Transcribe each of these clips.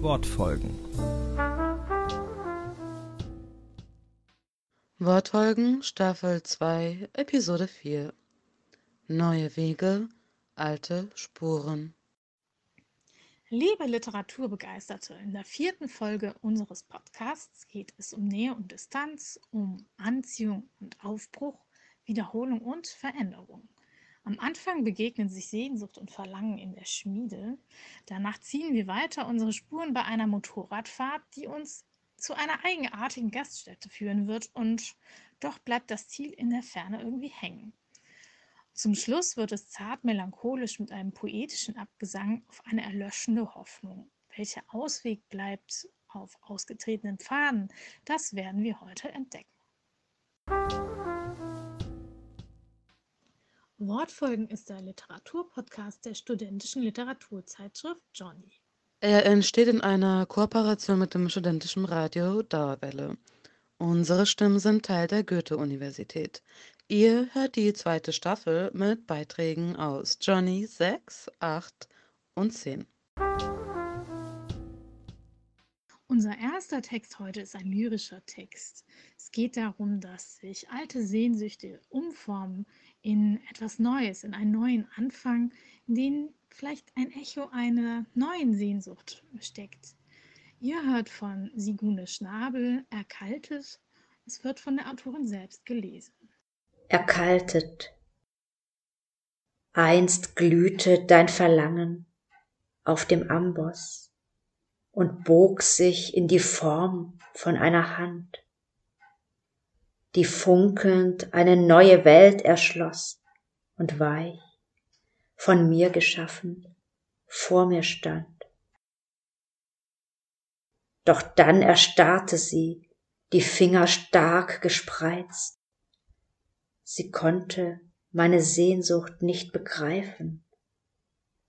Wortfolgen. Wortfolgen Staffel 2 Episode 4 Neue Wege, alte Spuren. Liebe Literaturbegeisterte, in der vierten Folge unseres Podcasts geht es um Nähe und Distanz, um Anziehung und Aufbruch, Wiederholung und Veränderung. Am Anfang begegnen sich Sehnsucht und Verlangen in der Schmiede. Danach ziehen wir weiter unsere Spuren bei einer Motorradfahrt, die uns zu einer eigenartigen Gaststätte führen wird und doch bleibt das Ziel in der Ferne irgendwie hängen. Zum Schluss wird es zart melancholisch mit einem poetischen Abgesang auf eine erlöschende Hoffnung. Welcher Ausweg bleibt auf ausgetretenen Pfaden, das werden wir heute entdecken. Wortfolgen ist der Literaturpodcast der studentischen Literaturzeitschrift Johnny. Er entsteht in einer Kooperation mit dem studentischen Radio Dauerwelle. Unsere Stimmen sind Teil der Goethe-Universität. Ihr hört die zweite Staffel mit Beiträgen aus Johnny 6, 8 und 10. Unser erster Text heute ist ein lyrischer Text. Es geht darum, dass sich alte Sehnsüchte umformen in etwas Neues, in einen neuen Anfang, in den vielleicht ein Echo einer neuen Sehnsucht steckt. Ihr hört von Sigune Schnabel Erkaltet. Es wird von der Autorin selbst gelesen. Erkaltet. Einst glühte dein Verlangen auf dem Amboss und bog sich in die Form von einer Hand, die funkelnd eine neue Welt erschloss und weich von mir geschaffen, vor mir stand. Doch dann erstarrte sie, die Finger stark gespreizt. Sie konnte meine Sehnsucht nicht begreifen,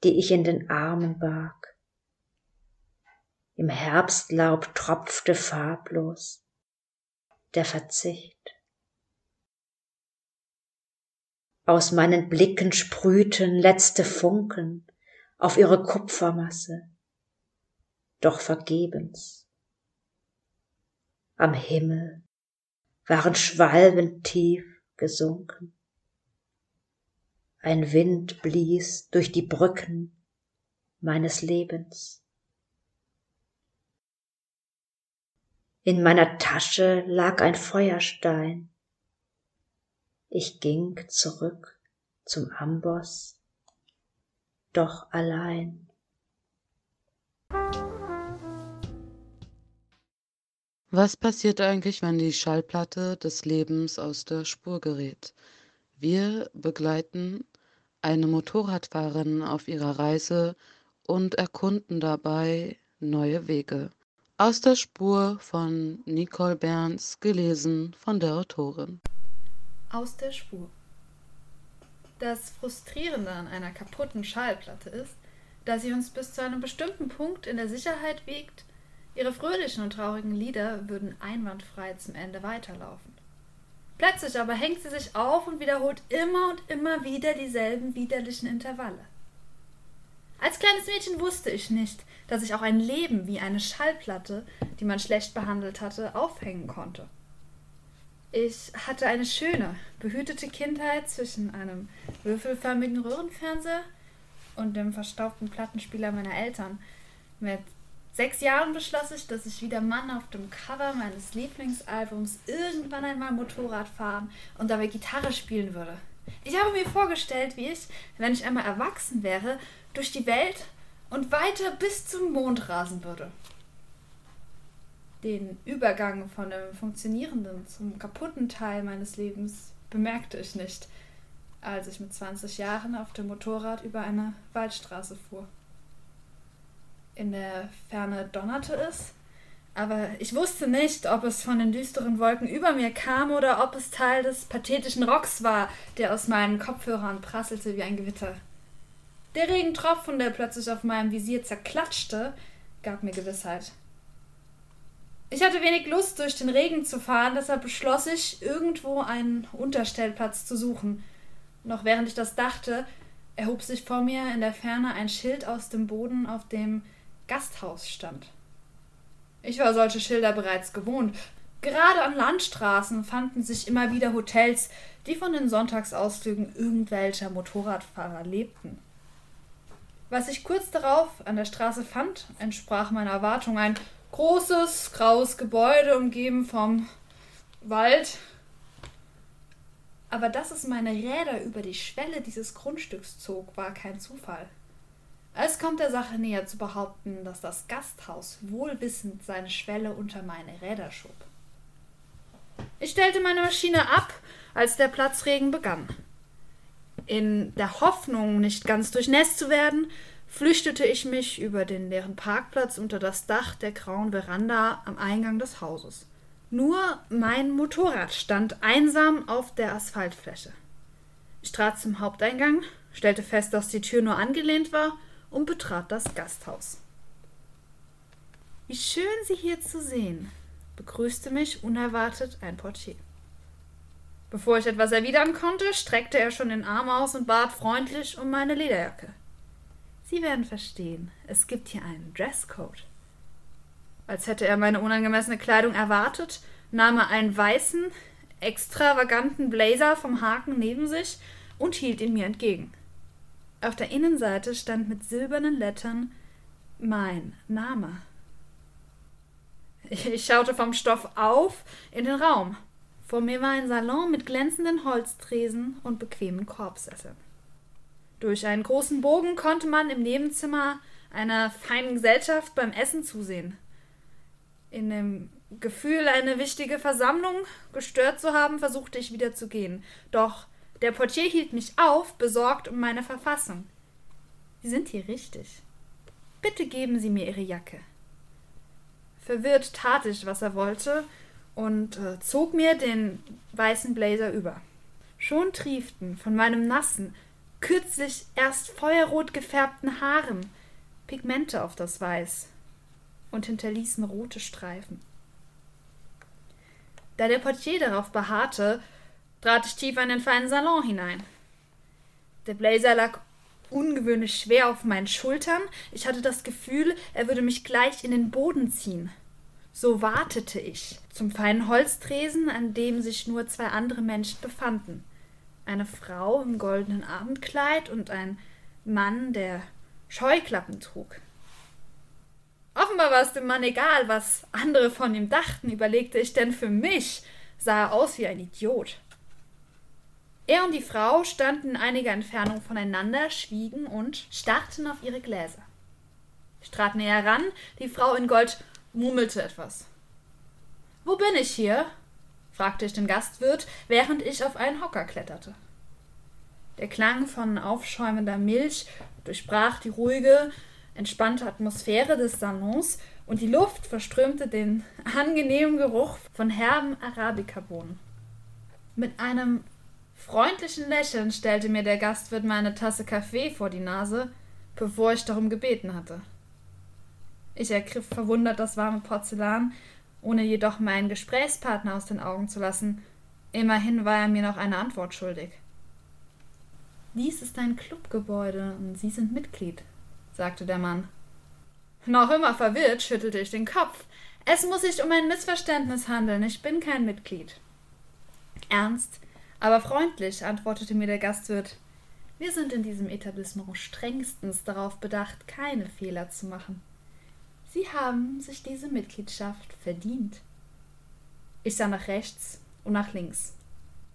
die ich in den Armen barg. Im Herbstlaub tropfte farblos der Verzicht. Aus meinen Blicken sprühten letzte Funken auf ihre Kupfermasse, doch vergebens. Am Himmel waren Schwalben tief gesunken. Ein Wind blies durch die Brücken meines Lebens. In meiner Tasche lag ein Feuerstein, ich ging zurück zum Amboss, doch allein. Was passiert eigentlich, wenn die Schallplatte des Lebens aus der Spur gerät? Wir begleiten eine Motorradfahrerin auf ihrer Reise und erkunden dabei neue Wege. Aus der Spur von Nicole Berns, gelesen von der Autorin aus der Spur. Das Frustrierende an einer kaputten Schallplatte ist, dass sie uns bis zu einem bestimmten Punkt in der Sicherheit wiegt, ihre fröhlichen und traurigen Lieder würden einwandfrei zum Ende weiterlaufen. Plötzlich aber hängt sie sich auf und wiederholt immer und immer wieder dieselben widerlichen Intervalle. Als kleines Mädchen wusste ich nicht, dass ich auch ein Leben wie eine Schallplatte, die man schlecht behandelt hatte, aufhängen konnte. Ich hatte eine schöne, behütete Kindheit zwischen einem würfelförmigen Röhrenfernseher und dem verstaubten Plattenspieler meiner Eltern. Mit sechs Jahren beschloss ich, dass ich wie der Mann auf dem Cover meines Lieblingsalbums irgendwann einmal Motorrad fahren und dabei Gitarre spielen würde. Ich habe mir vorgestellt, wie ich, wenn ich einmal erwachsen wäre, durch die Welt und weiter bis zum Mond rasen würde den Übergang von dem funktionierenden zum kaputten Teil meines Lebens bemerkte ich nicht, als ich mit 20 Jahren auf dem Motorrad über eine Waldstraße fuhr. In der Ferne donnerte es, aber ich wusste nicht, ob es von den düsteren Wolken über mir kam oder ob es Teil des pathetischen Rocks war, der aus meinen Kopfhörern prasselte wie ein Gewitter. Der Regentropfen, der plötzlich auf meinem Visier zerklatschte, gab mir Gewissheit. Ich hatte wenig Lust, durch den Regen zu fahren, deshalb beschloss ich, irgendwo einen Unterstellplatz zu suchen. Noch während ich das dachte, erhob sich vor mir in der Ferne ein Schild aus dem Boden, auf dem Gasthaus stand. Ich war solche Schilder bereits gewohnt. Gerade an Landstraßen fanden sich immer wieder Hotels, die von den Sonntagsausflügen irgendwelcher Motorradfahrer lebten. Was ich kurz darauf an der Straße fand, entsprach meiner Erwartung ein großes, graues Gebäude, umgeben vom Wald. Aber dass es meine Räder über die Schwelle dieses Grundstücks zog, war kein Zufall. Es kommt der Sache näher zu behaupten, dass das Gasthaus wohlwissend seine Schwelle unter meine Räder schob. Ich stellte meine Maschine ab, als der Platzregen begann. In der Hoffnung, nicht ganz durchnässt zu werden, flüchtete ich mich über den leeren Parkplatz unter das Dach der grauen Veranda am Eingang des Hauses. Nur mein Motorrad stand einsam auf der Asphaltfläche. Ich trat zum Haupteingang, stellte fest, dass die Tür nur angelehnt war und betrat das Gasthaus. Wie schön, Sie hier zu sehen, begrüßte mich unerwartet ein Portier. Bevor ich etwas erwidern konnte, streckte er schon den Arm aus und bat freundlich um meine Lederjacke. Sie werden verstehen, es gibt hier einen Dresscode. Als hätte er meine unangemessene Kleidung erwartet, nahm er einen weißen, extravaganten Blazer vom Haken neben sich und hielt ihn mir entgegen. Auf der Innenseite stand mit silbernen Lettern mein Name. Ich schaute vom Stoff auf in den Raum. Vor mir war ein Salon mit glänzenden Holztresen und bequemen Korbsesseln. Durch einen großen Bogen konnte man im Nebenzimmer einer feinen Gesellschaft beim Essen zusehen. In dem Gefühl, eine wichtige Versammlung gestört zu haben, versuchte ich wieder zu gehen. Doch der Portier hielt mich auf, besorgt um meine Verfassung. Sie sind hier richtig. Bitte geben Sie mir Ihre Jacke. Verwirrt tat ich, was er wollte, und äh, zog mir den weißen Blazer über. Schon trieften von meinem nassen, kürzlich erst feuerrot gefärbten Haaren Pigmente auf das Weiß und hinterließen rote Streifen. Da der Portier darauf beharrte, trat ich tiefer in den feinen Salon hinein. Der Blazer lag ungewöhnlich schwer auf meinen Schultern. Ich hatte das Gefühl, er würde mich gleich in den Boden ziehen. So wartete ich zum feinen Holztresen, an dem sich nur zwei andere Menschen befanden. Eine Frau im goldenen Abendkleid und ein Mann, der Scheuklappen trug. Offenbar war es dem Mann egal, was andere von ihm dachten, überlegte ich, denn für mich sah er aus wie ein Idiot. Er und die Frau standen in einiger Entfernung voneinander, schwiegen und starrten auf ihre Gläser. Ich trat näher ran, die Frau in Gold murmelte etwas. Wo bin ich hier? Fragte ich den Gastwirt, während ich auf einen Hocker kletterte. Der Klang von aufschäumender Milch durchbrach die ruhige, entspannte Atmosphäre des Salons und die Luft verströmte den angenehmen Geruch von herben Arabikabohnen. Mit einem freundlichen Lächeln stellte mir der Gastwirt meine Tasse Kaffee vor die Nase, bevor ich darum gebeten hatte. Ich ergriff verwundert das warme Porzellan, ohne jedoch meinen Gesprächspartner aus den Augen zu lassen. Immerhin war er mir noch eine Antwort schuldig. Dies ist ein Clubgebäude und Sie sind Mitglied, sagte der Mann. Noch immer verwirrt schüttelte ich den Kopf. Es muss sich um ein Missverständnis handeln. Ich bin kein Mitglied. Ernst, aber freundlich antwortete mir der Gastwirt. Wir sind in diesem Etablissement strengstens darauf bedacht, keine Fehler zu machen. Sie haben sich diese Mitgliedschaft verdient. Ich sah nach rechts und nach links.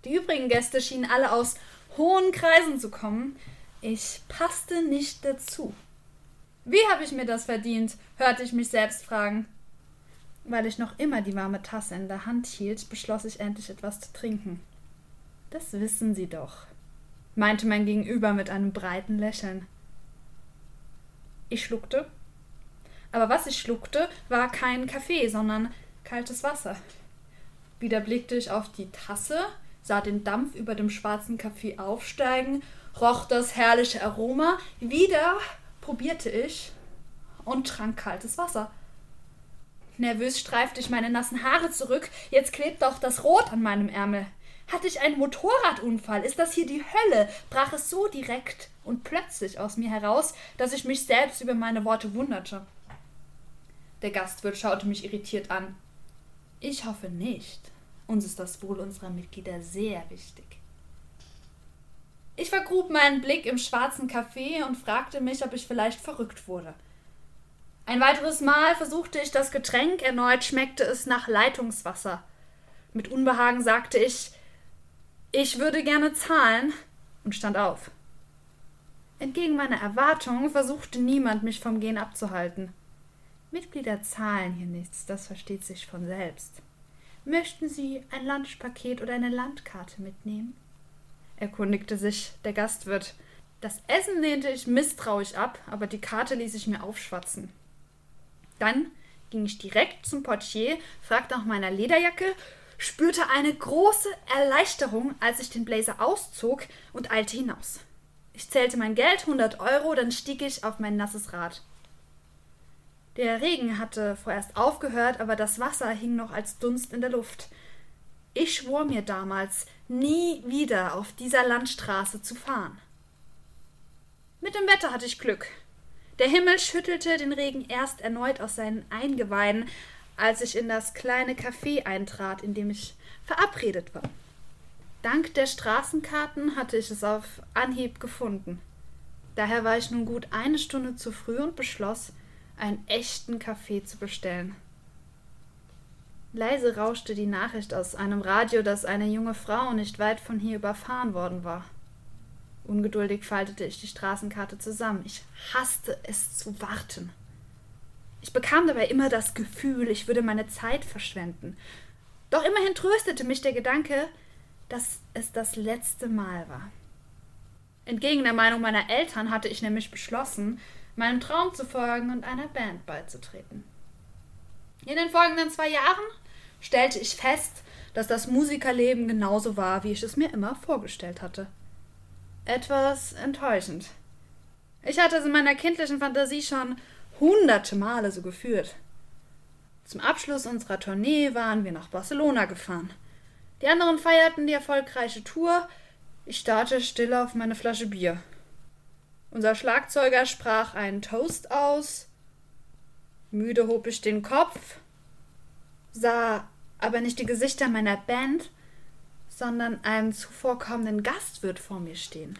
Die übrigen Gäste schienen alle aus hohen Kreisen zu kommen. Ich passte nicht dazu. Wie habe ich mir das verdient? hörte ich mich selbst fragen. Weil ich noch immer die warme Tasse in der Hand hielt, beschloss ich endlich etwas zu trinken. Das wissen Sie doch, meinte mein Gegenüber mit einem breiten Lächeln. Ich schluckte. Aber was ich schluckte, war kein Kaffee, sondern kaltes Wasser. Wieder blickte ich auf die Tasse, sah den Dampf über dem schwarzen Kaffee aufsteigen, roch das herrliche Aroma. Wieder probierte ich und trank kaltes Wasser. Nervös streifte ich meine nassen Haare zurück. Jetzt klebt doch das Rot an meinem Ärmel. Hatte ich einen Motorradunfall? Ist das hier die Hölle? brach es so direkt und plötzlich aus mir heraus, dass ich mich selbst über meine Worte wunderte. Der Gastwirt schaute mich irritiert an. Ich hoffe nicht. Uns ist das Wohl unserer Mitglieder sehr wichtig. Ich vergrub meinen Blick im schwarzen Café und fragte mich, ob ich vielleicht verrückt wurde. Ein weiteres Mal versuchte ich das Getränk, erneut schmeckte es nach Leitungswasser. Mit Unbehagen sagte ich, ich würde gerne zahlen und stand auf. Entgegen meiner Erwartungen versuchte niemand, mich vom Gehen abzuhalten. Mitglieder zahlen hier nichts, das versteht sich von selbst. Möchten Sie ein Lunchpaket oder eine Landkarte mitnehmen? erkundigte sich der Gastwirt. Das Essen lehnte ich misstrauisch ab, aber die Karte ließ ich mir aufschwatzen. Dann ging ich direkt zum Portier, fragte nach meiner Lederjacke, spürte eine große Erleichterung, als ich den Blazer auszog und eilte hinaus. Ich zählte mein Geld, 100 Euro, dann stieg ich auf mein nasses Rad. Der Regen hatte vorerst aufgehört, aber das Wasser hing noch als Dunst in der Luft. Ich schwor mir damals, nie wieder auf dieser Landstraße zu fahren. Mit dem Wetter hatte ich Glück. Der Himmel schüttelte den Regen erst erneut aus seinen Eingeweiden, als ich in das kleine Café eintrat, in dem ich verabredet war. Dank der Straßenkarten hatte ich es auf Anhieb gefunden. Daher war ich nun gut eine Stunde zu früh und beschloss, einen echten Kaffee zu bestellen. Leise rauschte die Nachricht aus einem Radio, dass eine junge Frau nicht weit von hier überfahren worden war. Ungeduldig faltete ich die Straßenkarte zusammen. Ich hasste es zu warten. Ich bekam dabei immer das Gefühl, ich würde meine Zeit verschwenden. Doch immerhin tröstete mich der Gedanke, dass es das letzte Mal war. Entgegen der Meinung meiner Eltern hatte ich nämlich beschlossen, meinem Traum zu folgen und einer Band beizutreten. In den folgenden zwei Jahren stellte ich fest, dass das Musikerleben genauso war, wie ich es mir immer vorgestellt hatte. Etwas enttäuschend. Ich hatte es in meiner kindlichen Fantasie schon hunderte Male so geführt. Zum Abschluss unserer Tournee waren wir nach Barcelona gefahren. Die anderen feierten die erfolgreiche Tour. Ich starrte still auf meine Flasche Bier. Unser Schlagzeuger sprach einen Toast aus. Müde hob ich den Kopf, sah aber nicht die Gesichter meiner Band, sondern einen zuvorkommenden Gastwirt vor mir stehen.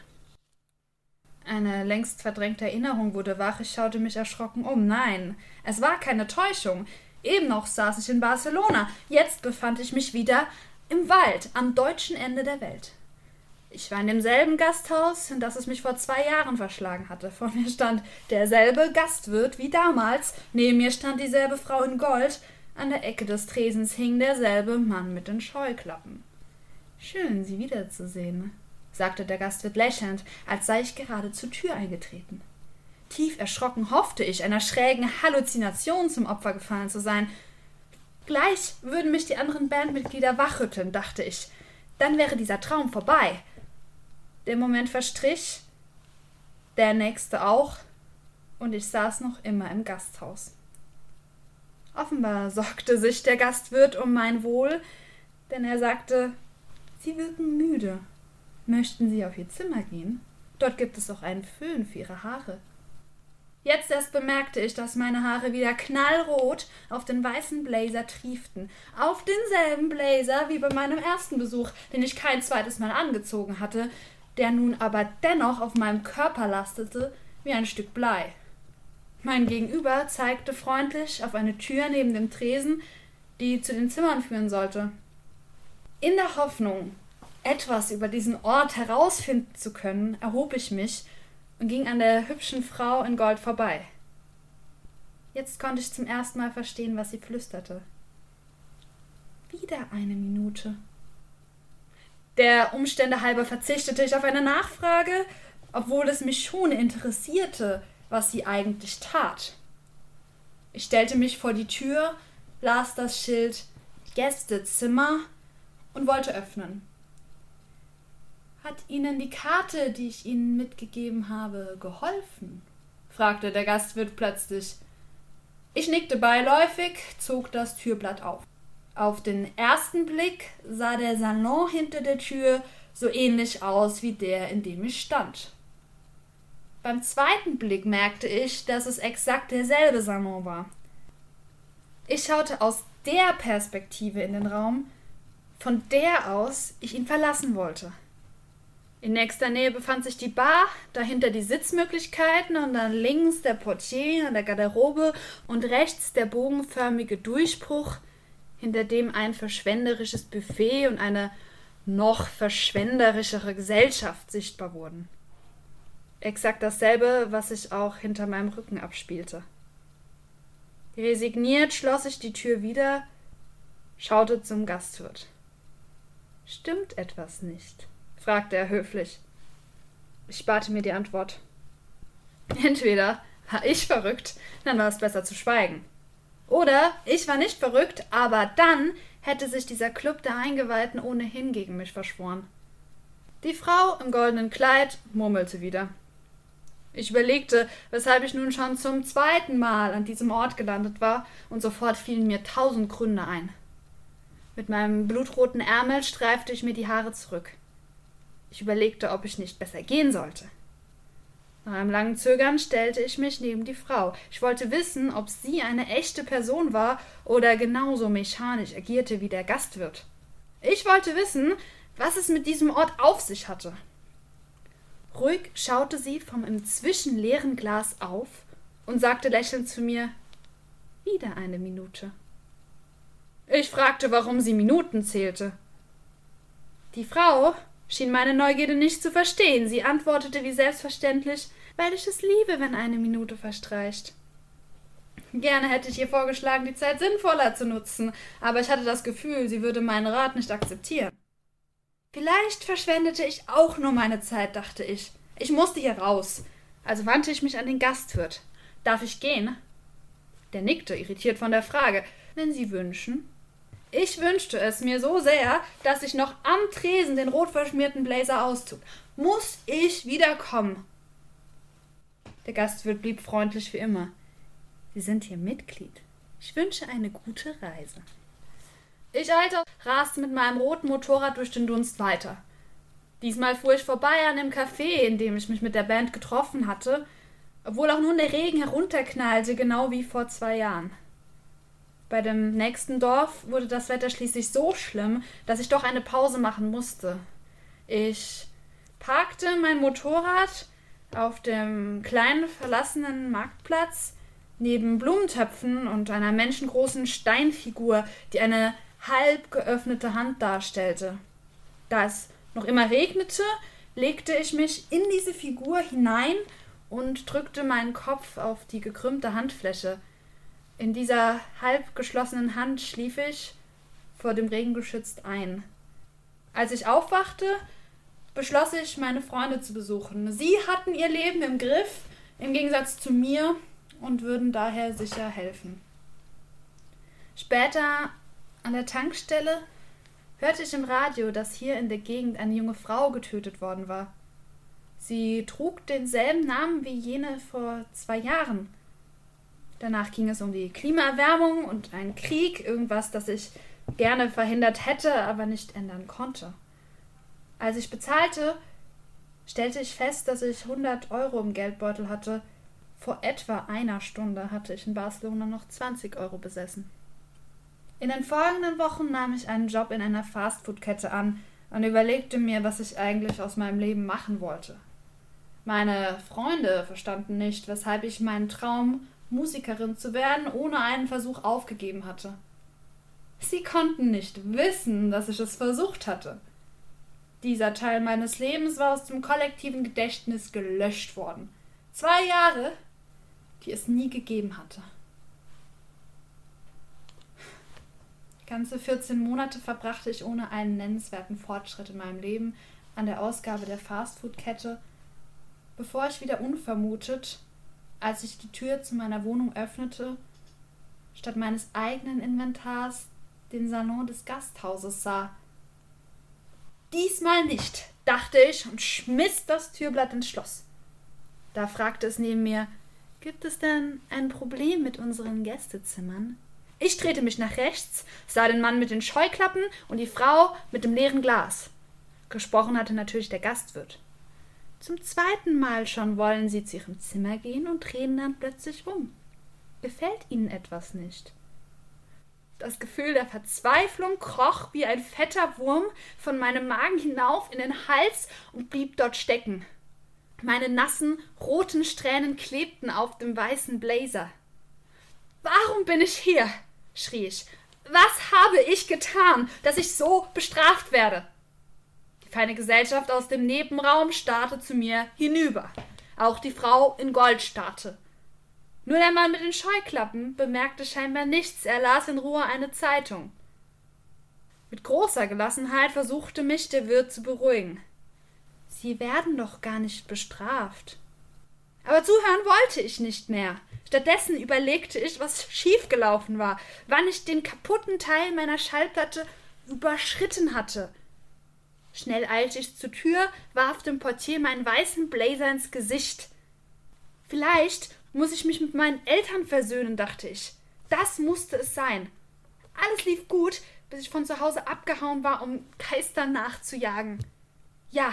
Eine längst verdrängte Erinnerung wurde wach, ich schaute mich erschrocken um. Nein, es war keine Täuschung. Eben noch saß ich in Barcelona, jetzt befand ich mich wieder im Wald am deutschen Ende der Welt. Ich war in demselben Gasthaus, in das es mich vor zwei Jahren verschlagen hatte. Vor mir stand derselbe Gastwirt wie damals, neben mir stand dieselbe Frau in Gold, an der Ecke des Tresens hing derselbe Mann mit den Scheuklappen. Schön, Sie wiederzusehen, sagte der Gastwirt lächelnd, als sei ich gerade zur Tür eingetreten. Tief erschrocken hoffte ich, einer schrägen Halluzination zum Opfer gefallen zu sein. Gleich würden mich die anderen Bandmitglieder wachrütteln, dachte ich. Dann wäre dieser Traum vorbei. Der Moment verstrich, der nächste auch, und ich saß noch immer im Gasthaus. Offenbar sorgte sich der Gastwirt um mein Wohl, denn er sagte, Sie wirken müde. Möchten Sie auf Ihr Zimmer gehen? Dort gibt es auch einen Föhn für Ihre Haare. Jetzt erst bemerkte ich, dass meine Haare wieder knallrot auf den weißen Blazer trieften. Auf denselben Blazer wie bei meinem ersten Besuch, den ich kein zweites Mal angezogen hatte, der nun aber dennoch auf meinem Körper lastete wie ein Stück Blei. Mein Gegenüber zeigte freundlich auf eine Tür neben dem Tresen, die zu den Zimmern führen sollte. In der Hoffnung, etwas über diesen Ort herausfinden zu können, erhob ich mich und ging an der hübschen Frau in Gold vorbei. Jetzt konnte ich zum ersten Mal verstehen, was sie flüsterte. Wieder eine Minute. Der Umstände halber verzichtete ich auf eine Nachfrage, obwohl es mich schon interessierte, was sie eigentlich tat. Ich stellte mich vor die Tür, las das Schild Gästezimmer und wollte öffnen. Hat Ihnen die Karte, die ich Ihnen mitgegeben habe, geholfen? fragte der Gastwirt plötzlich. Ich nickte beiläufig, zog das Türblatt auf. Auf den ersten Blick sah der Salon hinter der Tür so ähnlich aus wie der, in dem ich stand. Beim zweiten Blick merkte ich, dass es exakt derselbe Salon war. Ich schaute aus der Perspektive in den Raum, von der aus ich ihn verlassen wollte. In nächster Nähe befand sich die Bar, dahinter die Sitzmöglichkeiten und dann links der Portier an der Garderobe und rechts der bogenförmige Durchbruch, hinter dem ein verschwenderisches Buffet und eine noch verschwenderischere Gesellschaft sichtbar wurden. Exakt dasselbe, was sich auch hinter meinem Rücken abspielte. Resigniert schloss ich die Tür wieder, schaute zum Gastwirt. Stimmt etwas nicht? fragte er höflich. Ich sparte mir die Antwort. Entweder war ich verrückt, dann war es besser zu schweigen. Oder ich war nicht verrückt, aber dann hätte sich dieser Club der Eingeweihten ohnehin gegen mich verschworen. Die Frau im goldenen Kleid murmelte wieder. Ich überlegte, weshalb ich nun schon zum zweiten Mal an diesem Ort gelandet war, und sofort fielen mir tausend Gründe ein. Mit meinem blutroten Ärmel streifte ich mir die Haare zurück. Ich überlegte, ob ich nicht besser gehen sollte. Nach einem langen Zögern stellte ich mich neben die Frau. Ich wollte wissen, ob sie eine echte Person war oder genauso mechanisch agierte wie der Gastwirt. Ich wollte wissen, was es mit diesem Ort auf sich hatte. Ruhig schaute sie vom inzwischen leeren Glas auf und sagte lächelnd zu mir Wieder eine Minute. Ich fragte, warum sie Minuten zählte. Die Frau schien meine Neugierde nicht zu verstehen. Sie antwortete wie selbstverständlich, weil ich es liebe, wenn eine Minute verstreicht. Gerne hätte ich ihr vorgeschlagen, die Zeit sinnvoller zu nutzen, aber ich hatte das Gefühl, sie würde meinen Rat nicht akzeptieren. Vielleicht verschwendete ich auch nur meine Zeit, dachte ich. Ich musste hier raus. Also wandte ich mich an den Gastwirt. Darf ich gehen? Der nickte, irritiert von der Frage. Wenn Sie wünschen. Ich wünschte es mir so sehr, dass ich noch am Tresen den rot verschmierten Blazer auszog. Muss ich wiederkommen? Der Gastwirt blieb freundlich wie immer. Sie sind hier Mitglied. Ich wünsche eine gute Reise. Ich, Alter, raste mit meinem roten Motorrad durch den Dunst weiter. Diesmal fuhr ich vorbei an dem Café, in dem ich mich mit der Band getroffen hatte, obwohl auch nun der Regen herunterknallte, genau wie vor zwei Jahren. Bei dem nächsten Dorf wurde das Wetter schließlich so schlimm, dass ich doch eine Pause machen musste. Ich parkte mein Motorrad auf dem kleinen verlassenen Marktplatz neben Blumentöpfen und einer menschengroßen Steinfigur, die eine halb geöffnete Hand darstellte. Da es noch immer regnete, legte ich mich in diese Figur hinein und drückte meinen Kopf auf die gekrümmte Handfläche. In dieser halb geschlossenen Hand schlief ich, vor dem Regen geschützt, ein. Als ich aufwachte, beschloss ich, meine Freunde zu besuchen. Sie hatten ihr Leben im Griff, im Gegensatz zu mir, und würden daher sicher helfen. Später an der Tankstelle hörte ich im Radio, dass hier in der Gegend eine junge Frau getötet worden war. Sie trug denselben Namen wie jene vor zwei Jahren. Danach ging es um die Klimaerwärmung und einen Krieg, irgendwas, das ich gerne verhindert hätte, aber nicht ändern konnte. Als ich bezahlte, stellte ich fest, dass ich 100 Euro im Geldbeutel hatte. Vor etwa einer Stunde hatte ich in Barcelona noch 20 Euro besessen. In den folgenden Wochen nahm ich einen Job in einer Fastfood-Kette an und überlegte mir, was ich eigentlich aus meinem Leben machen wollte. Meine Freunde verstanden nicht, weshalb ich meinen Traum, Musikerin zu werden, ohne einen Versuch aufgegeben hatte. Sie konnten nicht wissen, dass ich es versucht hatte. Dieser Teil meines Lebens war aus dem kollektiven Gedächtnis gelöscht worden. Zwei Jahre, die es nie gegeben hatte. Ganze 14 Monate verbrachte ich ohne einen nennenswerten Fortschritt in meinem Leben an der Ausgabe der Fastfood-Kette, bevor ich wieder unvermutet, als ich die Tür zu meiner Wohnung öffnete, statt meines eigenen Inventars den Salon des Gasthauses sah. Diesmal nicht, dachte ich und schmiss das Türblatt ins Schloss. Da fragte es neben mir, gibt es denn ein Problem mit unseren Gästezimmern? Ich drehte mich nach rechts, sah den Mann mit den Scheuklappen und die Frau mit dem leeren Glas. Gesprochen hatte natürlich der Gastwirt. Zum zweiten Mal schon wollen sie zu ihrem Zimmer gehen und drehen dann plötzlich um. Gefällt ihnen etwas nicht? Das Gefühl der Verzweiflung kroch wie ein fetter Wurm von meinem Magen hinauf in den Hals und blieb dort stecken. Meine nassen, roten Strähnen klebten auf dem weißen Blazer. Warum bin ich hier? schrie ich. Was habe ich getan, dass ich so bestraft werde? Die feine Gesellschaft aus dem Nebenraum starrte zu mir hinüber. Auch die Frau in Gold starrte. Nur der Mann mit den Scheuklappen bemerkte scheinbar nichts, er las in Ruhe eine Zeitung. Mit großer Gelassenheit versuchte mich der Wirt zu beruhigen. Sie werden doch gar nicht bestraft. Aber zuhören wollte ich nicht mehr. Stattdessen überlegte ich, was schiefgelaufen war, wann ich den kaputten Teil meiner Schallplatte überschritten hatte. Schnell eilte ich zur Tür, warf dem Portier meinen weißen Blazer ins Gesicht. Vielleicht muss ich mich mit meinen Eltern versöhnen, dachte ich. Das musste es sein. Alles lief gut, bis ich von zu Hause abgehauen war, um Geistern nachzujagen. Ja,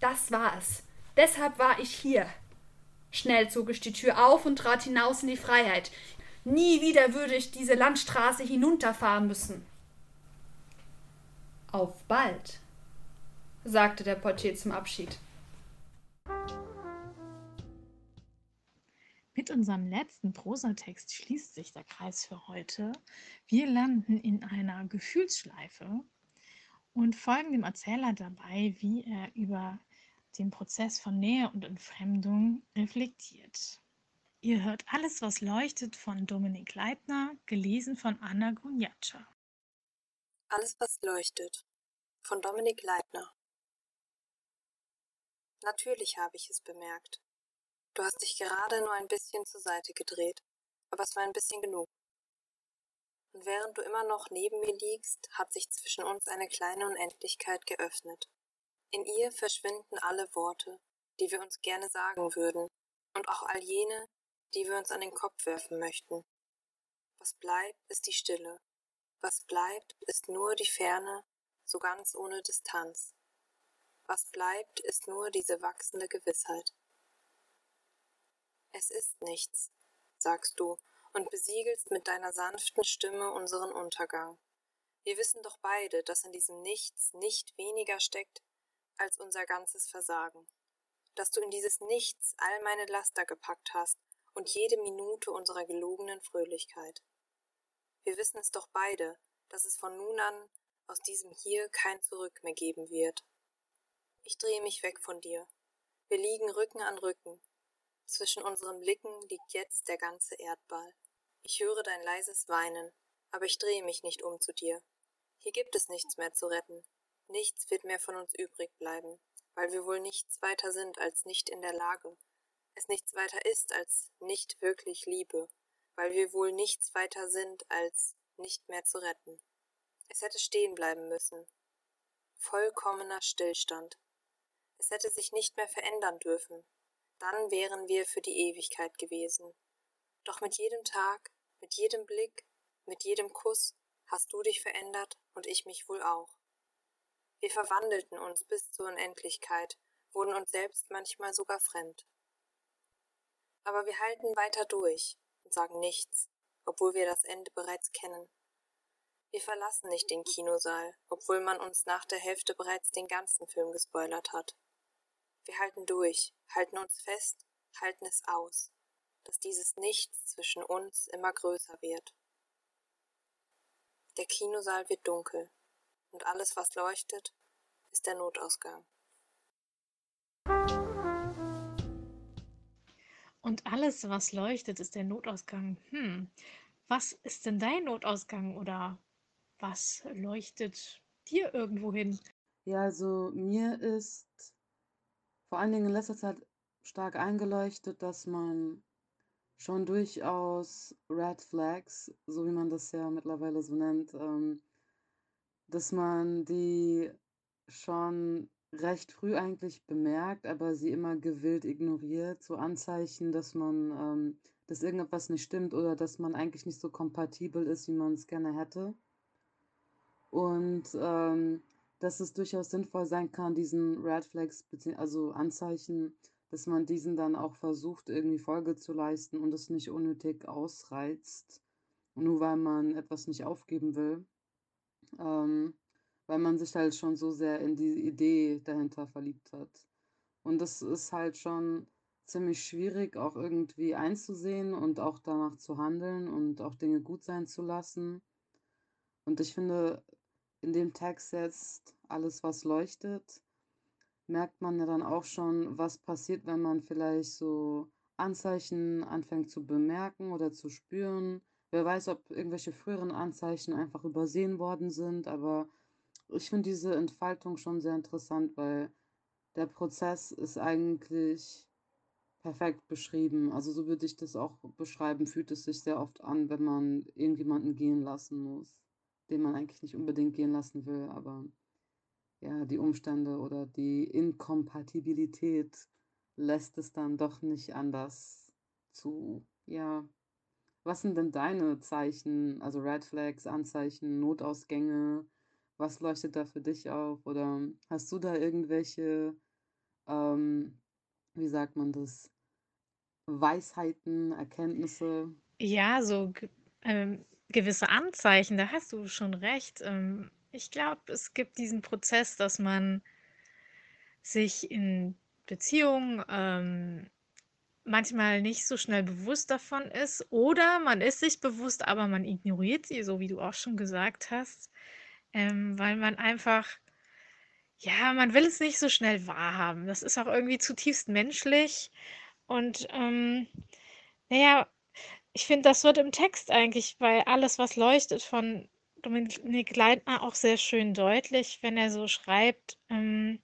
das war es. Deshalb war ich hier. Schnell zog ich die Tür auf und trat hinaus in die Freiheit. Nie wieder würde ich diese Landstraße hinunterfahren müssen. Auf bald, sagte der Portier zum Abschied. Mit unserem letzten Prosatext schließt sich der Kreis für heute. Wir landen in einer Gefühlsschleife und folgen dem Erzähler dabei, wie er über den Prozess von Nähe und Entfremdung reflektiert. Ihr hört alles, was leuchtet von Dominik Leitner, gelesen von Anna Gunjatscha. Alles, was leuchtet von Dominik Leitner. Natürlich habe ich es bemerkt. Du hast dich gerade nur ein bisschen zur Seite gedreht, aber es war ein bisschen genug. Und während du immer noch neben mir liegst, hat sich zwischen uns eine kleine Unendlichkeit geöffnet. In ihr verschwinden alle Worte, die wir uns gerne sagen würden, und auch all jene, die wir uns an den Kopf werfen möchten. Was bleibt, ist die Stille. Was bleibt, ist nur die Ferne, so ganz ohne Distanz. Was bleibt, ist nur diese wachsende Gewissheit. Es ist nichts, sagst du und besiegelst mit deiner sanften Stimme unseren Untergang. Wir wissen doch beide, dass in diesem Nichts nicht weniger steckt als unser ganzes Versagen. Dass du in dieses Nichts all meine Laster gepackt hast und jede Minute unserer gelogenen Fröhlichkeit. Wir wissen es doch beide, dass es von nun an aus diesem Hier kein Zurück mehr geben wird. Ich drehe mich weg von dir. Wir liegen Rücken an Rücken, zwischen unseren Blicken liegt jetzt der ganze Erdball. Ich höre dein leises Weinen, aber ich drehe mich nicht um zu dir. Hier gibt es nichts mehr zu retten. Nichts wird mehr von uns übrig bleiben, weil wir wohl nichts weiter sind als nicht in der Lage. Es nichts weiter ist als nicht wirklich Liebe, weil wir wohl nichts weiter sind als nicht mehr zu retten. Es hätte stehen bleiben müssen. Vollkommener Stillstand. Es hätte sich nicht mehr verändern dürfen, dann wären wir für die Ewigkeit gewesen. Doch mit jedem Tag, mit jedem Blick, mit jedem Kuss hast du dich verändert und ich mich wohl auch. Wir verwandelten uns bis zur Unendlichkeit, wurden uns selbst manchmal sogar fremd. Aber wir halten weiter durch und sagen nichts, obwohl wir das Ende bereits kennen. Wir verlassen nicht den Kinosaal, obwohl man uns nach der Hälfte bereits den ganzen Film gespoilert hat. Wir halten durch, halten uns fest, halten es aus, dass dieses Nichts zwischen uns immer größer wird. Der Kinosaal wird dunkel und alles, was leuchtet, ist der Notausgang. Und alles, was leuchtet, ist der Notausgang. Hm, was ist denn dein Notausgang oder was leuchtet dir irgendwo hin? Ja, also mir ist vor allen Dingen in letzter Zeit stark eingeleuchtet, dass man schon durchaus Red Flags, so wie man das ja mittlerweile so nennt, ähm, dass man die schon recht früh eigentlich bemerkt, aber sie immer gewillt ignoriert, so Anzeichen, dass man, ähm, dass irgendetwas nicht stimmt oder dass man eigentlich nicht so kompatibel ist, wie man es gerne hätte. Und ähm, dass es durchaus sinnvoll sein kann, diesen Red Flags, also Anzeichen, dass man diesen dann auch versucht, irgendwie Folge zu leisten und es nicht unnötig ausreizt. nur weil man etwas nicht aufgeben will, ähm, weil man sich halt schon so sehr in die Idee dahinter verliebt hat. Und das ist halt schon ziemlich schwierig auch irgendwie einzusehen und auch danach zu handeln und auch Dinge gut sein zu lassen. Und ich finde, in dem Text jetzt alles, was leuchtet, merkt man ja dann auch schon, was passiert, wenn man vielleicht so Anzeichen anfängt zu bemerken oder zu spüren. Wer weiß, ob irgendwelche früheren Anzeichen einfach übersehen worden sind, aber ich finde diese Entfaltung schon sehr interessant, weil der Prozess ist eigentlich perfekt beschrieben. Also so würde ich das auch beschreiben, fühlt es sich sehr oft an, wenn man irgendjemanden gehen lassen muss, den man eigentlich nicht unbedingt gehen lassen will, aber ja, die Umstände oder die Inkompatibilität lässt es dann doch nicht anders zu. Ja, was sind denn deine Zeichen, also Red Flags, Anzeichen, Notausgänge? Was leuchtet da für dich auf? Oder hast du da irgendwelche, ähm, wie sagt man das, Weisheiten, Erkenntnisse? Ja, so ähm, gewisse Anzeichen, da hast du schon recht. Ähm, ich glaube, es gibt diesen Prozess, dass man sich in Beziehungen ähm, manchmal nicht so schnell bewusst davon ist oder man ist sich bewusst, aber man ignoriert sie, so wie du auch schon gesagt hast, ähm, weil man einfach, ja, man will es nicht so schnell wahrhaben. Das ist auch irgendwie zutiefst menschlich und ähm, naja, ich finde, das wird im Text eigentlich bei Alles, was leuchtet von Dominik Leitner auch sehr schön deutlich, wenn er so schreibt, ähm,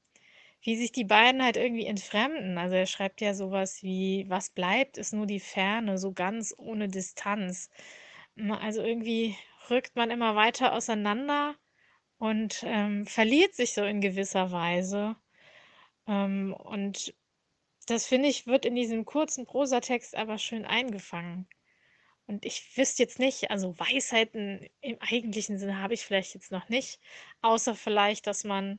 wie sich die beiden halt irgendwie entfremden. Also er schreibt ja sowas wie, was bleibt, ist nur die Ferne, so ganz ohne Distanz. Also irgendwie rückt man immer weiter auseinander und ähm, verliert sich so in gewisser Weise. Ähm, und das finde ich, wird in diesem kurzen Prosatext aber schön eingefangen. Und ich wüsste jetzt nicht, also Weisheiten im eigentlichen Sinne habe ich vielleicht jetzt noch nicht, außer vielleicht, dass man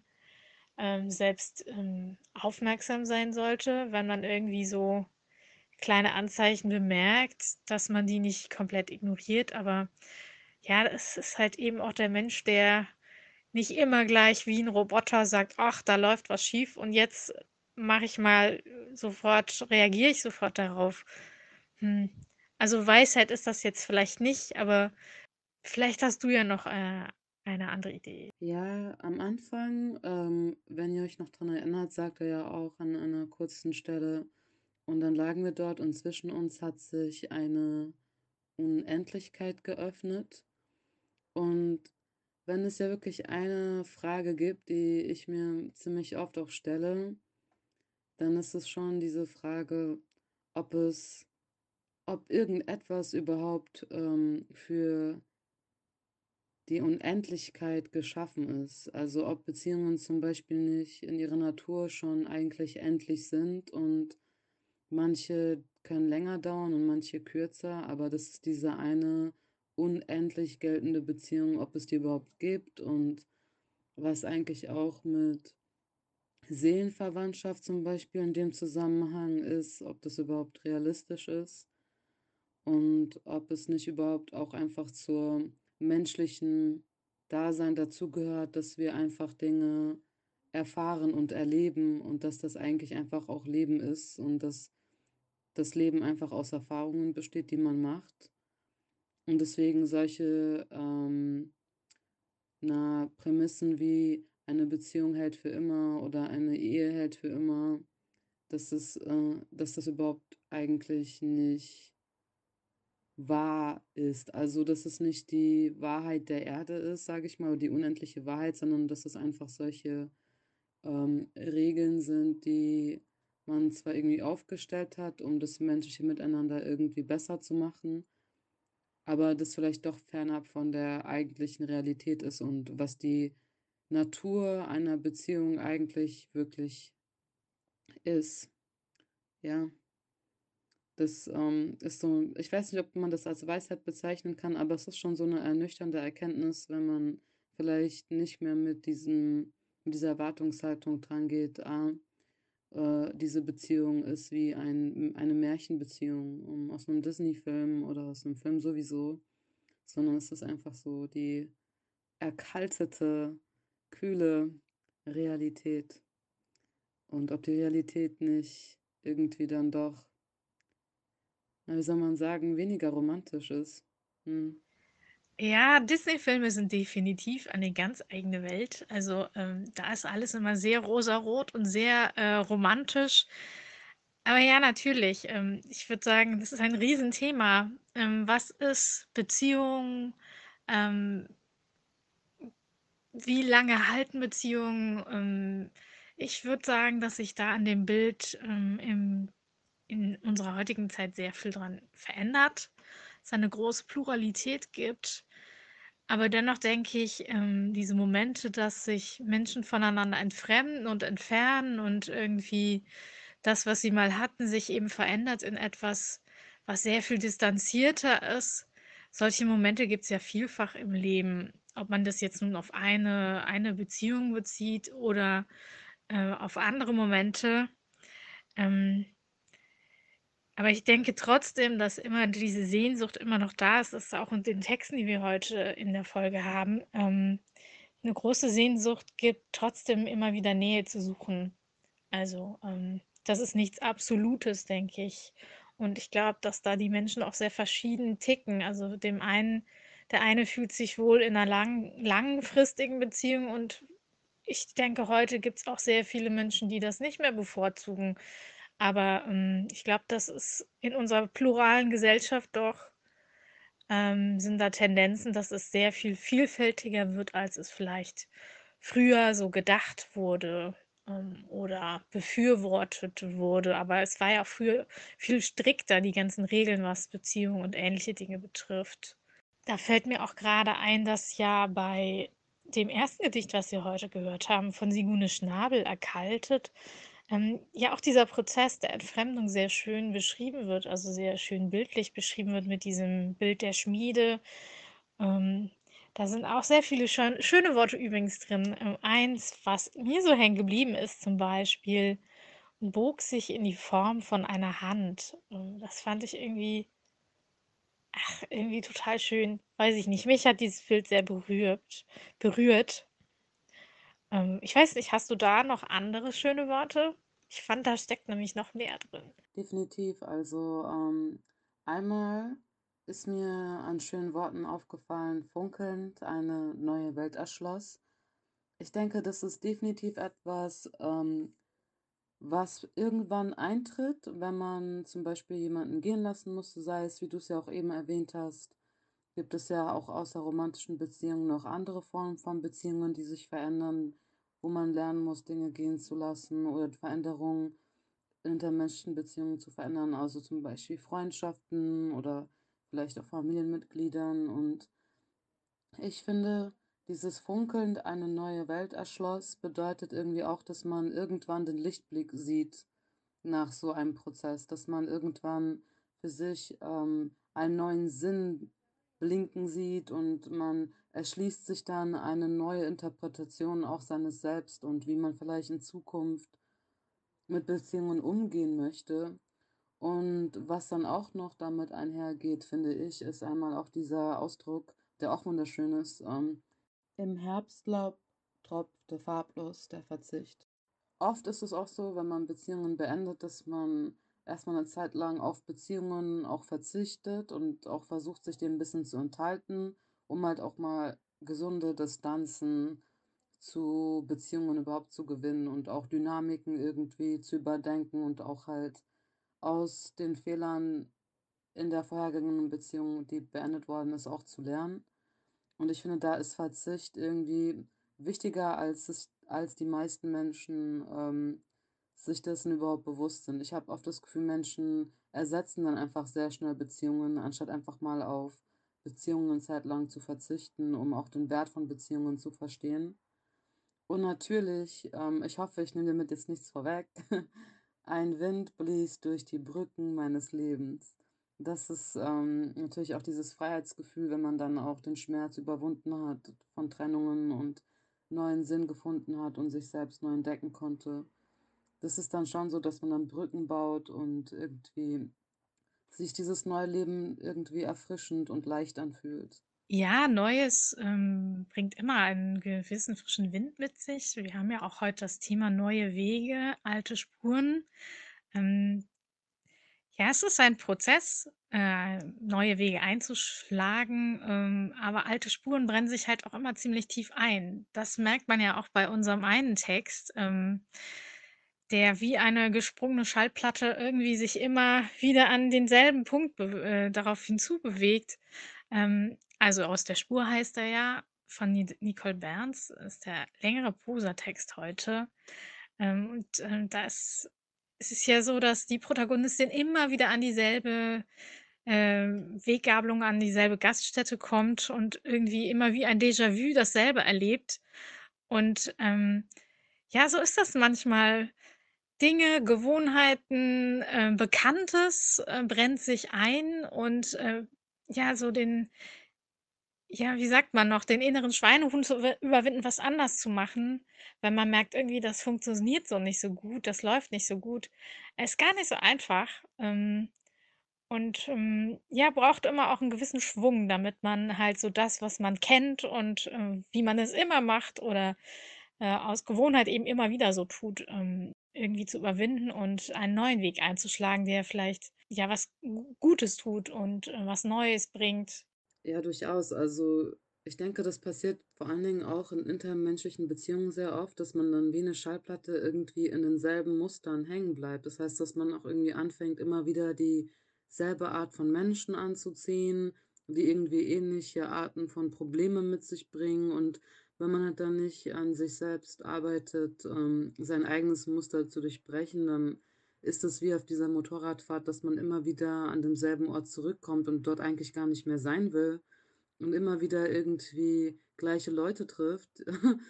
ähm, selbst ähm, aufmerksam sein sollte, wenn man irgendwie so kleine Anzeichen bemerkt, dass man die nicht komplett ignoriert. Aber ja, es ist halt eben auch der Mensch, der nicht immer gleich wie ein Roboter sagt, ach, da läuft was schief und jetzt mache ich mal sofort, reagiere ich sofort darauf. Hm. Also Weisheit ist das jetzt vielleicht nicht, aber vielleicht hast du ja noch äh, eine andere Idee. Ja, am Anfang, ähm, wenn ihr euch noch daran erinnert, sagt er ja auch an einer kurzen Stelle, und dann lagen wir dort und zwischen uns hat sich eine Unendlichkeit geöffnet. Und wenn es ja wirklich eine Frage gibt, die ich mir ziemlich oft auch stelle, dann ist es schon diese Frage, ob es ob irgendetwas überhaupt ähm, für die Unendlichkeit geschaffen ist. Also ob Beziehungen zum Beispiel nicht in ihrer Natur schon eigentlich endlich sind und manche können länger dauern und manche kürzer, aber das ist diese eine unendlich geltende Beziehung, ob es die überhaupt gibt und was eigentlich auch mit Seelenverwandtschaft zum Beispiel in dem Zusammenhang ist, ob das überhaupt realistisch ist und ob es nicht überhaupt auch einfach zur menschlichen Dasein dazugehört, dass wir einfach Dinge erfahren und erleben und dass das eigentlich einfach auch Leben ist und dass das Leben einfach aus Erfahrungen besteht, die man macht. Und deswegen solche ähm, na, Prämissen wie eine Beziehung hält für immer oder eine Ehe hält für immer, dass, es, äh, dass das überhaupt eigentlich nicht wahr ist. Also, dass es nicht die Wahrheit der Erde ist, sage ich mal, die unendliche Wahrheit, sondern dass es einfach solche ähm, Regeln sind, die man zwar irgendwie aufgestellt hat, um das menschliche Miteinander irgendwie besser zu machen, aber das vielleicht doch fernab von der eigentlichen Realität ist und was die Natur einer Beziehung eigentlich wirklich ist. Ja. Das ähm, ist so, ich weiß nicht, ob man das als Weisheit bezeichnen kann, aber es ist schon so eine ernüchternde Erkenntnis, wenn man vielleicht nicht mehr mit diesem, mit dieser Erwartungshaltung dran geht, ah, äh, diese Beziehung ist wie ein, eine Märchenbeziehung um, aus einem Disney-Film oder aus einem Film sowieso, sondern es ist einfach so die erkaltete, kühle Realität. Und ob die Realität nicht irgendwie dann doch, wie soll man sagen, weniger romantisch ist. Hm. Ja, Disney-Filme sind definitiv eine ganz eigene Welt. Also ähm, da ist alles immer sehr rosarot und sehr äh, romantisch. Aber ja, natürlich. Ähm, ich würde sagen, das ist ein Riesenthema. Ähm, was ist Beziehung? Ähm, wie lange halten Beziehungen? Ähm, ich würde sagen, dass sich da an dem Bild ähm, im, in unserer heutigen Zeit sehr viel dran verändert. Es eine große Pluralität gibt. Aber dennoch denke ich, ähm, diese Momente, dass sich Menschen voneinander entfremden und entfernen und irgendwie das, was sie mal hatten, sich eben verändert in etwas, was sehr viel distanzierter ist. Solche Momente gibt es ja vielfach im Leben. Ob man das jetzt nun auf eine, eine Beziehung bezieht oder äh, auf andere Momente. Ähm, aber ich denke trotzdem, dass immer diese Sehnsucht immer noch da ist. Das ist auch in den Texten, die wir heute in der Folge haben. Ähm, eine große Sehnsucht gibt, trotzdem immer wieder Nähe zu suchen. Also, ähm, das ist nichts Absolutes, denke ich. Und ich glaube, dass da die Menschen auch sehr verschieden ticken. Also dem einen, der eine fühlt sich wohl in einer lang, langfristigen Beziehung und ich denke, heute gibt es auch sehr viele Menschen, die das nicht mehr bevorzugen. Aber ähm, ich glaube, das ist in unserer pluralen Gesellschaft doch, ähm, sind da Tendenzen, dass es sehr viel vielfältiger wird, als es vielleicht früher so gedacht wurde ähm, oder befürwortet wurde. Aber es war ja früher viel strikter, die ganzen Regeln, was Beziehungen und ähnliche Dinge betrifft. Da fällt mir auch gerade ein, dass ja bei dem ersten Gedicht, was wir heute gehört haben, von Sigune Schnabel erkaltet, ähm, ja auch dieser Prozess der Entfremdung sehr schön beschrieben wird, also sehr schön bildlich beschrieben wird mit diesem Bild der Schmiede. Ähm, da sind auch sehr viele schön, schöne Worte übrigens drin. Ähm, eins, was mir so hängen geblieben ist, zum Beispiel, bog sich in die Form von einer Hand. Ähm, das fand ich irgendwie, ach, irgendwie total schön. Weiß ich nicht. Mich hat dieses Bild sehr berührt. berührt. Ähm, ich weiß nicht, hast du da noch andere schöne Worte? Ich fand, da steckt nämlich noch mehr drin. Definitiv. Also ähm, einmal ist mir an schönen Worten aufgefallen, funkelnd eine neue Welt erschloss. Ich denke, das ist definitiv etwas, ähm, was irgendwann eintritt, wenn man zum Beispiel jemanden gehen lassen musste, sei es, wie du es ja auch eben erwähnt hast, gibt es ja auch außer romantischen Beziehungen noch andere Formen von Beziehungen, die sich verändern, wo man lernen muss, Dinge gehen zu lassen oder Veränderungen in der Menschenbeziehungen zu verändern, also zum Beispiel Freundschaften oder vielleicht auch Familienmitgliedern. Und ich finde, dieses Funkeln eine neue Welt erschloss, bedeutet irgendwie auch, dass man irgendwann den Lichtblick sieht nach so einem Prozess, dass man irgendwann für sich ähm, einen neuen Sinn blinken sieht und man erschließt sich dann eine neue Interpretation auch seines Selbst und wie man vielleicht in Zukunft mit Beziehungen umgehen möchte. Und was dann auch noch damit einhergeht, finde ich, ist einmal auch dieser Ausdruck, der auch wunderschön ist. Ähm, Im Herbstlaub tropfte farblos der Verzicht. Oft ist es auch so, wenn man Beziehungen beendet, dass man erstmal eine Zeit lang auf Beziehungen auch verzichtet und auch versucht, sich dem ein bisschen zu enthalten, um halt auch mal gesunde Distanzen zu Beziehungen überhaupt zu gewinnen und auch Dynamiken irgendwie zu überdenken und auch halt aus den Fehlern in der vorhergegangenen Beziehung, die beendet worden ist, auch zu lernen. Und ich finde, da ist Verzicht irgendwie wichtiger, als, es, als die meisten Menschen ähm, sich dessen überhaupt bewusst sind. Ich habe oft das Gefühl, Menschen ersetzen dann einfach sehr schnell Beziehungen, anstatt einfach mal auf Beziehungen zeitlang zu verzichten, um auch den Wert von Beziehungen zu verstehen. Und natürlich, ähm, ich hoffe, ich nehme damit jetzt nichts vorweg, ein Wind blies durch die Brücken meines Lebens. Das ist ähm, natürlich auch dieses Freiheitsgefühl, wenn man dann auch den Schmerz überwunden hat von Trennungen und neuen Sinn gefunden hat und sich selbst neu entdecken konnte das ist dann schon so, dass man dann Brücken baut und irgendwie sich dieses neue Leben irgendwie erfrischend und leicht anfühlt. Ja, Neues, ähm, bringt immer einen gewissen frischen Wind mit sich. Wir haben ja auch heute das Thema neue Wege, alte Spuren. Ähm, ja, es ist ein Prozess, äh, neue Wege einzuschlagen, ähm, aber alte Spuren brennen sich halt auch immer ziemlich tief ein. Das merkt man ja auch bei unserem einen Text, ähm, der wie eine gesprungene Schallplatte irgendwie sich immer wieder an denselben Punkt äh, darauf hinzubewegt. Ähm, also aus der Spur heißt er ja, von Nicole Berns, ist der längere Prosatext heute. Ähm, und äh, da ist, ja so, dass die Protagonistin immer wieder an dieselbe äh, Weggabelung, an dieselbe Gaststätte kommt und irgendwie immer wie ein Déjà-vu dasselbe erlebt. Und ähm, ja, so ist das manchmal. Dinge, Gewohnheiten, äh, Bekanntes äh, brennt sich ein und äh, ja, so den, ja, wie sagt man noch, den inneren Schweinehund zu überwinden, was anders zu machen, wenn man merkt, irgendwie, das funktioniert so nicht so gut, das läuft nicht so gut. Ist gar nicht so einfach. Ähm, und ähm, ja, braucht immer auch einen gewissen Schwung, damit man halt so das, was man kennt und äh, wie man es immer macht oder äh, aus Gewohnheit eben immer wieder so tut, ähm, irgendwie zu überwinden und einen neuen Weg einzuschlagen, der vielleicht ja was Gutes tut und äh, was Neues bringt. Ja, durchaus. Also ich denke, das passiert vor allen Dingen auch in intermenschlichen Beziehungen sehr oft, dass man dann wie eine Schallplatte irgendwie in denselben Mustern hängen bleibt. Das heißt, dass man auch irgendwie anfängt, immer wieder dieselbe Art von Menschen anzuziehen, die irgendwie ähnliche Arten von Problemen mit sich bringen. Und wenn man halt dann nicht an sich selbst arbeitet, ähm, sein eigenes Muster zu durchbrechen, dann ist es wie auf dieser Motorradfahrt, dass man immer wieder an demselben Ort zurückkommt und dort eigentlich gar nicht mehr sein will und immer wieder irgendwie gleiche Leute trifft,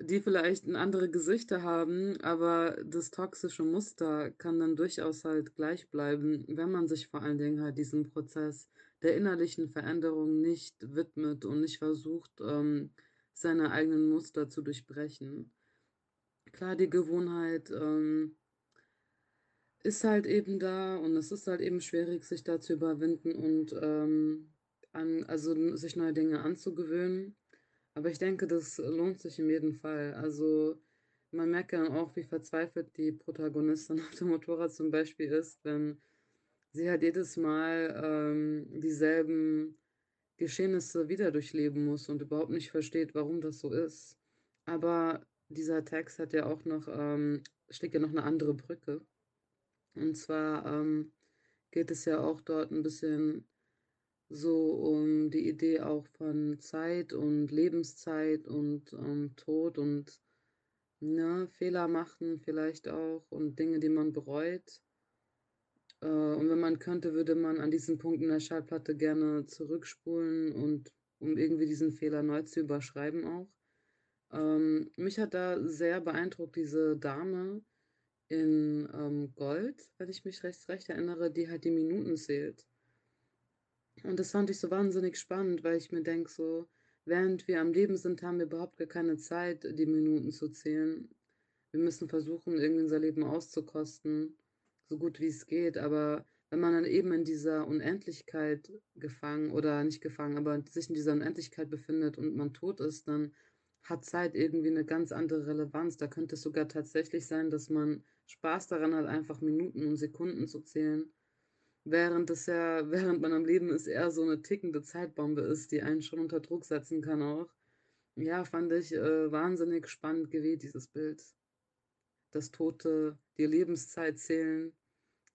die vielleicht andere Gesichter haben, aber das toxische Muster kann dann durchaus halt gleich bleiben, wenn man sich vor allen Dingen halt diesem Prozess der innerlichen Veränderung nicht widmet und nicht versucht, ähm, seine eigenen Muster zu durchbrechen. Klar, die Gewohnheit ähm, ist halt eben da und es ist halt eben schwierig, sich da zu überwinden und ähm, an, also sich neue Dinge anzugewöhnen. Aber ich denke, das lohnt sich in jedem Fall. Also man merkt ja auch, wie verzweifelt die Protagonistin auf dem Motorrad zum Beispiel ist, wenn sie halt jedes Mal ähm, dieselben Geschehnisse wieder durchleben muss und überhaupt nicht versteht, warum das so ist. Aber dieser Text hat ja auch noch, ähm, schlägt ja noch eine andere Brücke. Und zwar ähm, geht es ja auch dort ein bisschen so um die Idee auch von Zeit und Lebenszeit und ähm, Tod und ja, Fehler machen vielleicht auch und Dinge, die man bereut. Äh, und wenn man könnte, würde man an diesem Punkt in der Schallplatte gerne zurückspulen und um irgendwie diesen Fehler neu zu überschreiben auch. Ähm, mich hat da sehr beeindruckt diese Dame, in ähm, Gold, wenn ich mich recht, recht erinnere, die halt die Minuten zählt. Und das fand ich so wahnsinnig spannend, weil ich mir denke, so, während wir am Leben sind, haben wir überhaupt gar keine Zeit, die Minuten zu zählen. Wir müssen versuchen, irgendwie unser Leben auszukosten, so gut wie es geht. Aber wenn man dann eben in dieser Unendlichkeit gefangen oder nicht gefangen, aber sich in dieser Unendlichkeit befindet und man tot ist, dann hat Zeit irgendwie eine ganz andere Relevanz. Da könnte es sogar tatsächlich sein, dass man Spaß daran hat, einfach Minuten und Sekunden zu zählen. Während es ja, während man am Leben ist, eher so eine tickende Zeitbombe ist, die einen schon unter Druck setzen kann auch. Ja, fand ich äh, wahnsinnig spannend gewählt, dieses Bild. Das Tote, die Lebenszeit zählen,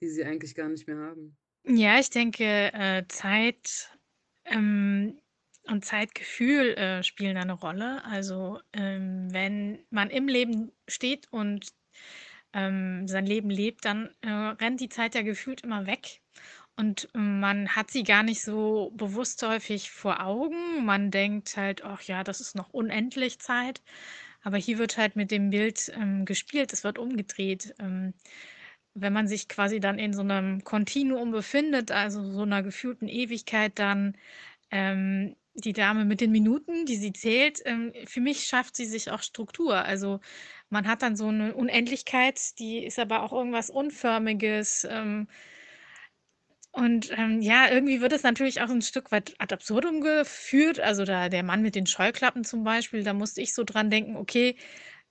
die sie eigentlich gar nicht mehr haben. Ja, ich denke, äh, Zeit ähm, und Zeitgefühl äh, spielen eine Rolle. Also ähm, wenn man im Leben steht und ähm, sein Leben lebt, dann äh, rennt die Zeit ja gefühlt immer weg. Und man hat sie gar nicht so bewusst häufig vor Augen. Man denkt halt, ach ja, das ist noch unendlich Zeit. Aber hier wird halt mit dem Bild ähm, gespielt, es wird umgedreht. Wenn man sich quasi dann in so einem Kontinuum befindet, also so einer gefühlten Ewigkeit, dann ähm, die Dame mit den Minuten, die sie zählt, ähm, für mich schafft sie sich auch Struktur. Also man hat dann so eine Unendlichkeit, die ist aber auch irgendwas Unförmiges. Ähm, Und ähm, ja, irgendwie wird es natürlich auch ein Stück weit ad absurdum geführt. Also da der Mann mit den Scheuklappen zum Beispiel, da musste ich so dran denken, okay,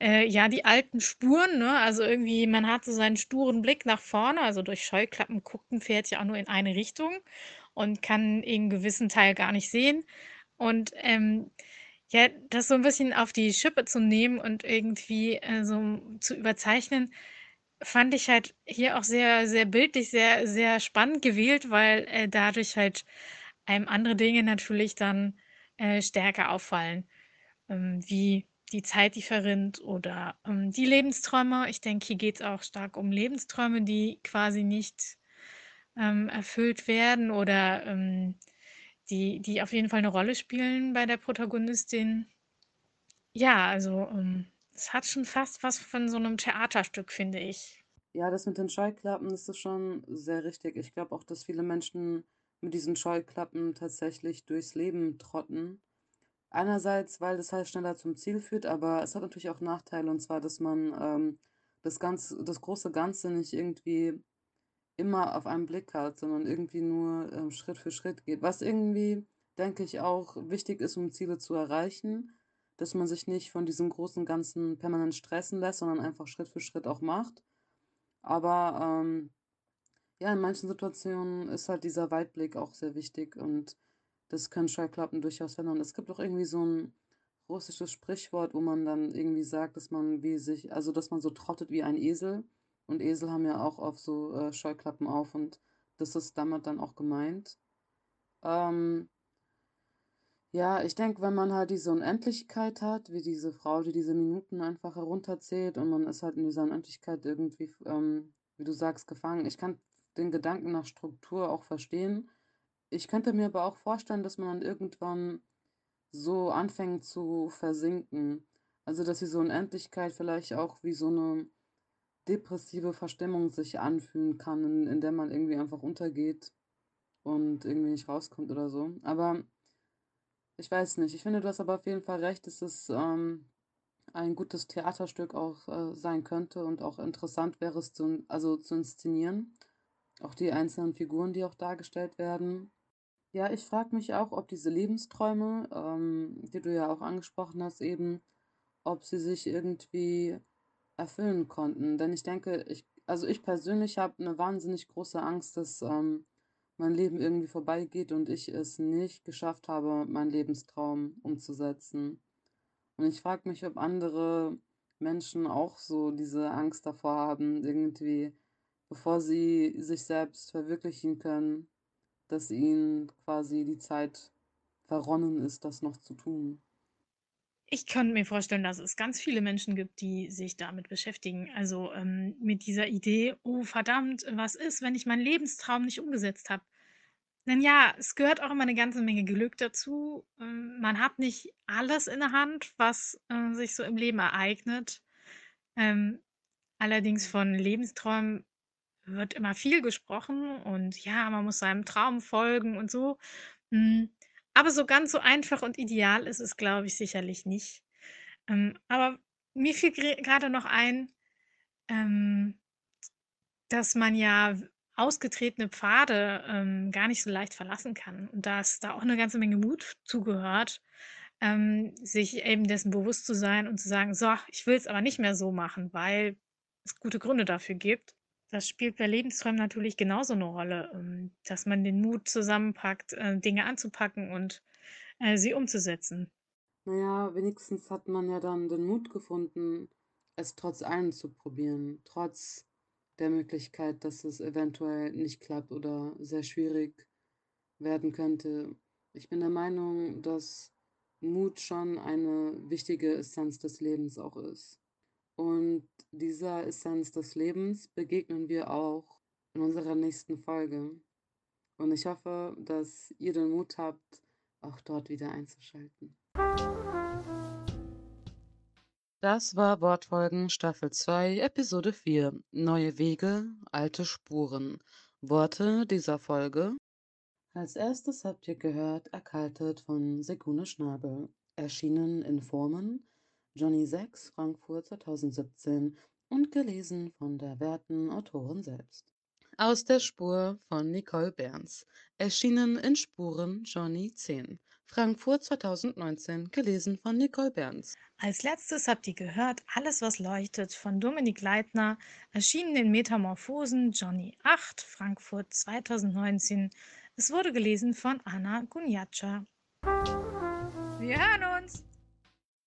äh, ja, die alten Spuren, ne? Also irgendwie, man hat so seinen sturen Blick nach vorne. Also durch Scheuklappen guckt ein Pferd ja auch nur in eine Richtung und kann einen gewissen Teil gar nicht sehen. Und ähm, ja, das so ein bisschen auf die Schippe zu nehmen und irgendwie äh, so zu überzeichnen, fand ich halt hier auch sehr, sehr bildlich, sehr, sehr spannend gewählt, weil äh, dadurch halt einem andere Dinge natürlich dann äh, stärker auffallen, ähm, wie die Zeit, die verrinnt oder ähm, die Lebensträume. Ich denke, hier geht es auch stark um Lebensträume, die quasi nicht ähm, erfüllt werden oder ähm, die, die auf jeden Fall eine Rolle spielen bei der Protagonistin. Ja, also ähm, es hat schon fast was von so einem Theaterstück, finde ich. Ja, das mit den Scheuklappen, das ist schon sehr richtig. Ich glaube auch, dass viele Menschen mit diesen Scheuklappen tatsächlich durchs Leben trotten. Einerseits, weil das halt schneller zum Ziel führt, aber es hat natürlich auch Nachteile, und zwar, dass man ähm, das ganz, das große Ganze nicht irgendwie immer auf einen Blick hat, sondern irgendwie nur ähm, Schritt für Schritt geht. Was irgendwie, denke ich, auch wichtig ist, um Ziele zu erreichen, dass man sich nicht von diesem großen Ganzen permanent stressen lässt, sondern einfach Schritt für Schritt auch macht. Aber ähm, ja, in manchen Situationen ist halt dieser Weitblick auch sehr wichtig und das können Scheuklappen durchaus verändern. Es gibt auch irgendwie so ein russisches Sprichwort, wo man dann irgendwie sagt, dass man wie sich, also dass man so trottet wie ein Esel. Und Esel haben ja auch auf so äh, Scheuklappen auf und das ist damit dann auch gemeint. Ähm, ja, ich denke, wenn man halt diese Unendlichkeit hat, wie diese Frau, die diese Minuten einfach herunterzählt und man ist halt in dieser Unendlichkeit irgendwie, ähm, wie du sagst, gefangen. Ich kann den Gedanken nach Struktur auch verstehen. Ich könnte mir aber auch vorstellen, dass man dann irgendwann so anfängt zu versinken. Also, dass diese Unendlichkeit vielleicht auch wie so eine depressive Verstimmung sich anfühlen kann, in, in der man irgendwie einfach untergeht und irgendwie nicht rauskommt oder so. Aber ich weiß nicht. Ich finde, du hast aber auf jeden Fall recht, dass es ähm, ein gutes Theaterstück auch äh, sein könnte und auch interessant wäre es zu, also zu inszenieren. Auch die einzelnen Figuren, die auch dargestellt werden. Ja, ich frage mich auch, ob diese Lebensträume, ähm, die du ja auch angesprochen hast, eben, ob sie sich irgendwie erfüllen konnten. Denn ich denke, ich, also ich persönlich habe eine wahnsinnig große Angst, dass ähm, mein Leben irgendwie vorbeigeht und ich es nicht geschafft habe, meinen Lebenstraum umzusetzen. Und ich frage mich, ob andere Menschen auch so diese Angst davor haben, irgendwie, bevor sie sich selbst verwirklichen können, dass ihnen quasi die Zeit verronnen ist, das noch zu tun. Ich könnte mir vorstellen, dass es ganz viele Menschen gibt, die sich damit beschäftigen. Also ähm, mit dieser Idee, oh verdammt, was ist, wenn ich meinen Lebenstraum nicht umgesetzt habe? Denn ja, es gehört auch immer eine ganze Menge Glück dazu. Ähm, man hat nicht alles in der Hand, was äh, sich so im Leben ereignet. Ähm, allerdings von Lebensträumen wird immer viel gesprochen und ja, man muss seinem Traum folgen und so. Hm, aber so ganz so einfach und ideal ist es, glaube ich, sicherlich nicht. Ähm, aber mir fiel gerade noch ein, ähm, dass man ja ausgetretene Pfade ähm, gar nicht so leicht verlassen kann und dass da auch eine ganze Menge Mut zugehört, sich eben dessen bewusst zu sein und zu sagen, so, ich will es aber nicht mehr so machen, weil es gute Gründe dafür gibt. Das spielt bei Lebensträumen natürlich genauso eine Rolle, ähm, dass man den Mut zusammenpackt, äh, Dinge anzupacken und äh, sie umzusetzen. Naja, wenigstens hat man ja dann den Mut gefunden, es trotz allem zu probieren, trotz der Möglichkeit, dass es eventuell nicht klappt oder sehr schwierig werden könnte. Ich bin der Meinung, dass Mut schon eine wichtige Essenz des Lebens auch ist. Und dieser Essenz des Lebens begegnen wir auch in unserer nächsten Folge. Und ich hoffe, dass ihr den Mut habt, auch dort wieder einzuschalten. Das war Wortfolgen Staffel 2, Episode 4. Neue Wege, alte Spuren. Worte dieser Folge. Als erstes habt ihr gehört Erkaltet von Segune Schnabel. Erschienen in Formen Johnny 6, Frankfurt 2017 und gelesen von der werten Autorin selbst. Aus der Spur von Nicole Berns. Erschienen in Spuren Johnny 10. Frankfurt 2019. Gelesen von Nicole Berns. Als letztes habt ihr gehört Alles, was leuchtet von Dominik Leitner, erschienen in Metamorphosen Johnny 8, Frankfurt 2019. Es wurde gelesen von Anna Gunjatscha. Wir hören